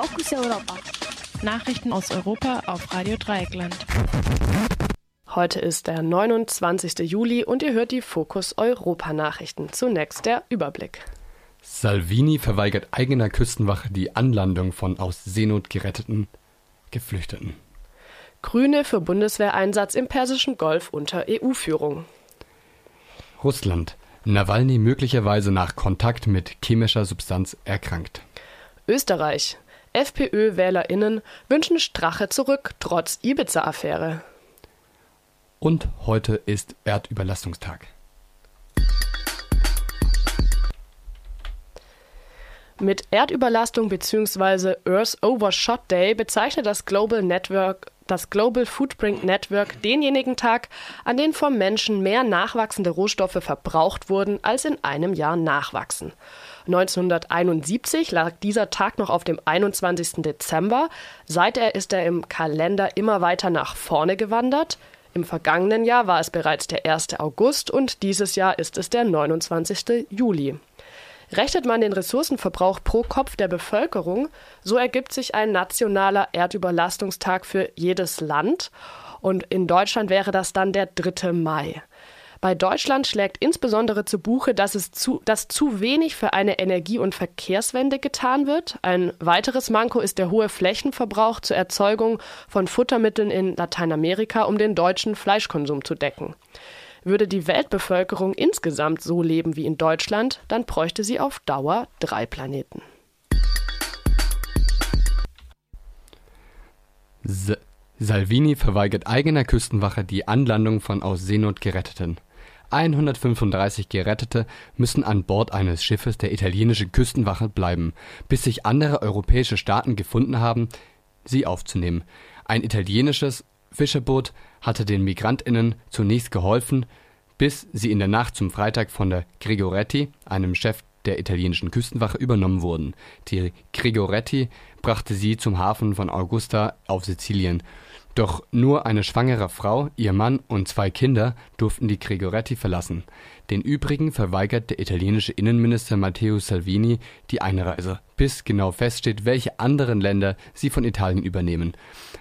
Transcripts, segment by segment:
Fokus Europa. Nachrichten aus Europa auf Radio Dreieckland. Heute ist der 29. Juli und ihr hört die Fokus Europa Nachrichten. Zunächst der Überblick. Salvini verweigert eigener Küstenwache die Anlandung von aus Seenot geretteten Geflüchteten. Grüne für Bundeswehreinsatz im Persischen Golf unter EU-Führung. Russland. Nawalny möglicherweise nach Kontakt mit chemischer Substanz erkrankt. Österreich. FPÖ-WählerInnen wünschen Strache zurück, trotz Ibiza-Affäre. Und heute ist Erdüberlastungstag. Mit Erdüberlastung bzw. Earth Overshot Day bezeichnet das Global Network das Global Footprint Network denjenigen Tag, an dem vom Menschen mehr nachwachsende Rohstoffe verbraucht wurden, als in einem Jahr nachwachsen. 1971 lag dieser Tag noch auf dem 21. Dezember. Seither ist er im Kalender immer weiter nach vorne gewandert. Im vergangenen Jahr war es bereits der 1. August und dieses Jahr ist es der 29. Juli. Rechnet man den Ressourcenverbrauch pro Kopf der Bevölkerung, so ergibt sich ein nationaler Erdüberlastungstag für jedes Land. Und in Deutschland wäre das dann der 3. Mai. Bei Deutschland schlägt insbesondere zu Buche, dass, es zu, dass zu wenig für eine Energie- und Verkehrswende getan wird. Ein weiteres Manko ist der hohe Flächenverbrauch zur Erzeugung von Futtermitteln in Lateinamerika, um den deutschen Fleischkonsum zu decken. Würde die Weltbevölkerung insgesamt so leben wie in Deutschland, dann bräuchte sie auf Dauer drei Planeten. S Salvini verweigert eigener Küstenwache die Anlandung von aus Seenot Geretteten. 135 Gerettete müssen an Bord eines Schiffes der italienischen Küstenwache bleiben, bis sich andere europäische Staaten gefunden haben, sie aufzunehmen. Ein italienisches Fischerboot hatte den MigrantInnen zunächst geholfen, bis sie in der Nacht zum Freitag von der Grigoretti, einem Chef der italienischen Küstenwache, übernommen wurden. Die Grigoretti brachte sie zum Hafen von Augusta auf Sizilien. Doch nur eine schwangere Frau, ihr Mann und zwei Kinder durften die Grigoretti verlassen. Den übrigen verweigert der italienische Innenminister Matteo Salvini die Einreise, bis genau feststeht, welche anderen Länder sie von Italien übernehmen.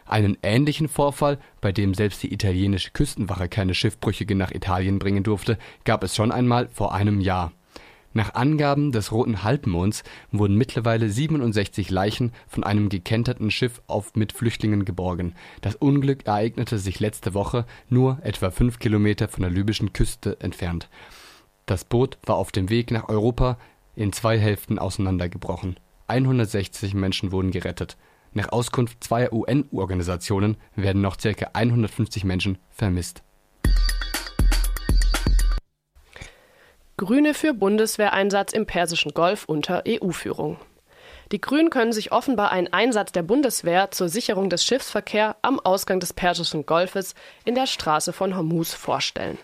Einen ähnlichen Vorfall, bei dem selbst die italienische Küstenwache keine Schiffbrüchige nach Italien bringen durfte, gab es schon einmal vor einem Jahr nach Angaben des Roten Halbmonds wurden mittlerweile 67 Leichen von einem gekenterten Schiff auf mit Flüchtlingen geborgen. Das Unglück ereignete sich letzte Woche nur etwa fünf Kilometer von der libyschen Küste entfernt. Das Boot war auf dem Weg nach Europa in zwei Hälften auseinandergebrochen. 160 Menschen wurden gerettet. Nach Auskunft zweier UN-Organisationen werden noch ca. 150 Menschen vermisst Grüne für Bundeswehreinsatz im Persischen Golf unter EU-Führung. Die Grünen können sich offenbar einen Einsatz der Bundeswehr zur Sicherung des Schiffsverkehrs am Ausgang des Persischen Golfes in der Straße von Hormuz vorstellen.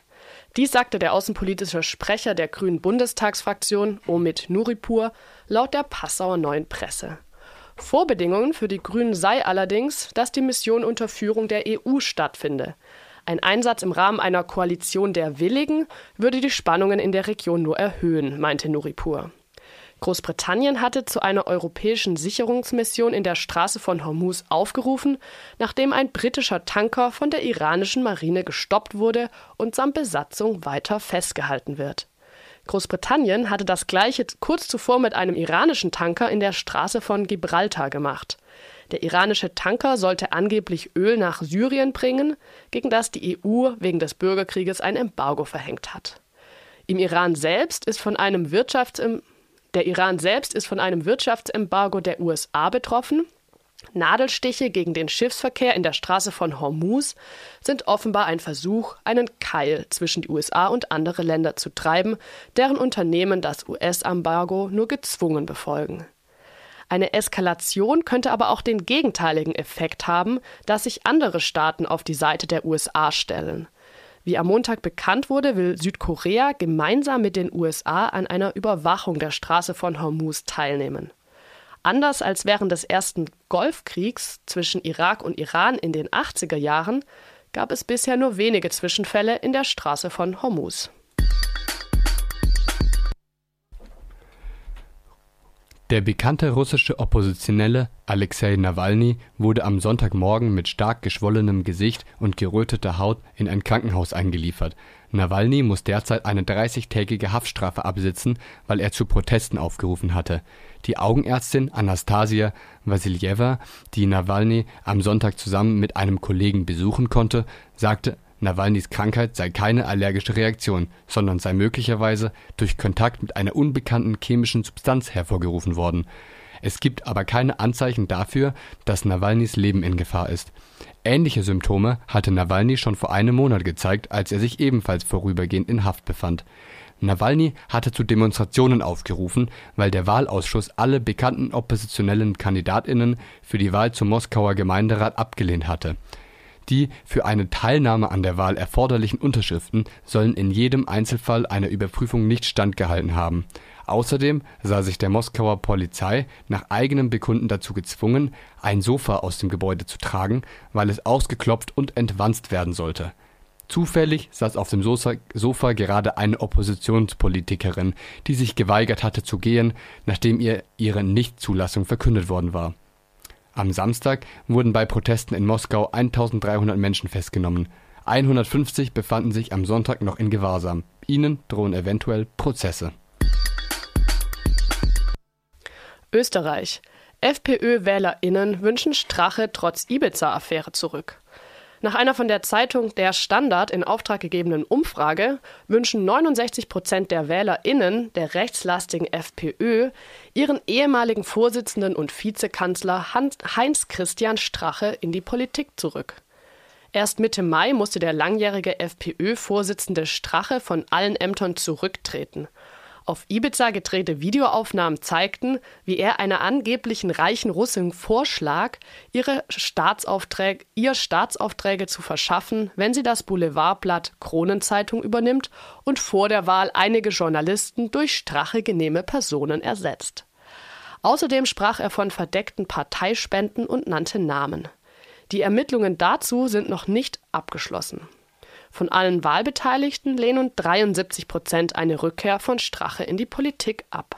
Dies sagte der außenpolitische Sprecher der Grünen Bundestagsfraktion, Omid Nuripur, laut der Passauer Neuen Presse. Vorbedingungen für die Grünen sei allerdings, dass die Mission unter Führung der EU stattfinde. Ein Einsatz im Rahmen einer Koalition der Willigen würde die Spannungen in der Region nur erhöhen, meinte Nuripur. Großbritannien hatte zu einer europäischen Sicherungsmission in der Straße von Hormuz aufgerufen, nachdem ein britischer Tanker von der iranischen Marine gestoppt wurde und samt Besatzung weiter festgehalten wird. Großbritannien hatte das gleiche kurz zuvor mit einem iranischen Tanker in der Straße von Gibraltar gemacht. Der iranische Tanker sollte angeblich Öl nach Syrien bringen, gegen das die EU wegen des Bürgerkrieges ein Embargo verhängt hat. Im Iran selbst ist von einem Wirtschaftsim der Iran selbst ist von einem Wirtschaftsembargo der USA betroffen. Nadelstiche gegen den Schiffsverkehr in der Straße von Hormuz sind offenbar ein Versuch, einen Keil zwischen die USA und andere Länder zu treiben, deren Unternehmen das US-Embargo nur gezwungen befolgen. Eine Eskalation könnte aber auch den gegenteiligen Effekt haben, dass sich andere Staaten auf die Seite der USA stellen. Wie am Montag bekannt wurde, will Südkorea gemeinsam mit den USA an einer Überwachung der Straße von Hormuz teilnehmen. Anders als während des ersten Golfkriegs zwischen Irak und Iran in den 80er Jahren gab es bisher nur wenige Zwischenfälle in der Straße von Hormuz. Der bekannte russische Oppositionelle Alexei Nawalny wurde am Sonntagmorgen mit stark geschwollenem Gesicht und geröteter Haut in ein Krankenhaus eingeliefert. Nawalny muss derzeit eine 30-tägige Haftstrafe absitzen, weil er zu Protesten aufgerufen hatte. Die Augenärztin Anastasia Wassiljewa, die Nawalny am Sonntag zusammen mit einem Kollegen besuchen konnte, sagte Nawalnys Krankheit sei keine allergische Reaktion, sondern sei möglicherweise durch Kontakt mit einer unbekannten chemischen Substanz hervorgerufen worden. Es gibt aber keine Anzeichen dafür, dass Nawalnys Leben in Gefahr ist. Ähnliche Symptome hatte Nawalny schon vor einem Monat gezeigt, als er sich ebenfalls vorübergehend in Haft befand. Nawalny hatte zu Demonstrationen aufgerufen, weil der Wahlausschuss alle bekannten oppositionellen Kandidatinnen für die Wahl zum Moskauer Gemeinderat abgelehnt hatte die für eine Teilnahme an der Wahl erforderlichen Unterschriften sollen in jedem Einzelfall einer Überprüfung nicht standgehalten haben. Außerdem sah sich der Moskauer Polizei nach eigenem Bekunden dazu gezwungen, ein Sofa aus dem Gebäude zu tragen, weil es ausgeklopft und entwanzt werden sollte. Zufällig saß auf dem Sofa gerade eine Oppositionspolitikerin, die sich geweigert hatte zu gehen, nachdem ihr ihre Nichtzulassung verkündet worden war am Samstag wurden bei Protesten in Moskau 1300 Menschen festgenommen. 150 befanden sich am Sonntag noch in Gewahrsam. Ihnen drohen eventuell Prozesse. Österreich. FPÖ-WählerInnen wünschen Strache trotz Ibiza-Affäre zurück. Nach einer von der Zeitung Der Standard in Auftrag gegebenen Umfrage wünschen 69 Prozent der WählerInnen der rechtslastigen FPÖ ihren ehemaligen Vorsitzenden und Vizekanzler Heinz-Christian Strache in die Politik zurück. Erst Mitte Mai musste der langjährige FPÖ-Vorsitzende Strache von allen Ämtern zurücktreten. Auf Ibiza gedrehte Videoaufnahmen zeigten, wie er einer angeblichen reichen Russin vorschlag, ihre Staatsaufträge, ihr Staatsaufträge zu verschaffen, wenn sie das Boulevardblatt Kronenzeitung übernimmt und vor der Wahl einige Journalisten durch Strache genehme Personen ersetzt. Außerdem sprach er von verdeckten Parteispenden und nannte Namen. Die Ermittlungen dazu sind noch nicht abgeschlossen. Von allen Wahlbeteiligten lehnen 73 Prozent eine Rückkehr von Strache in die Politik ab.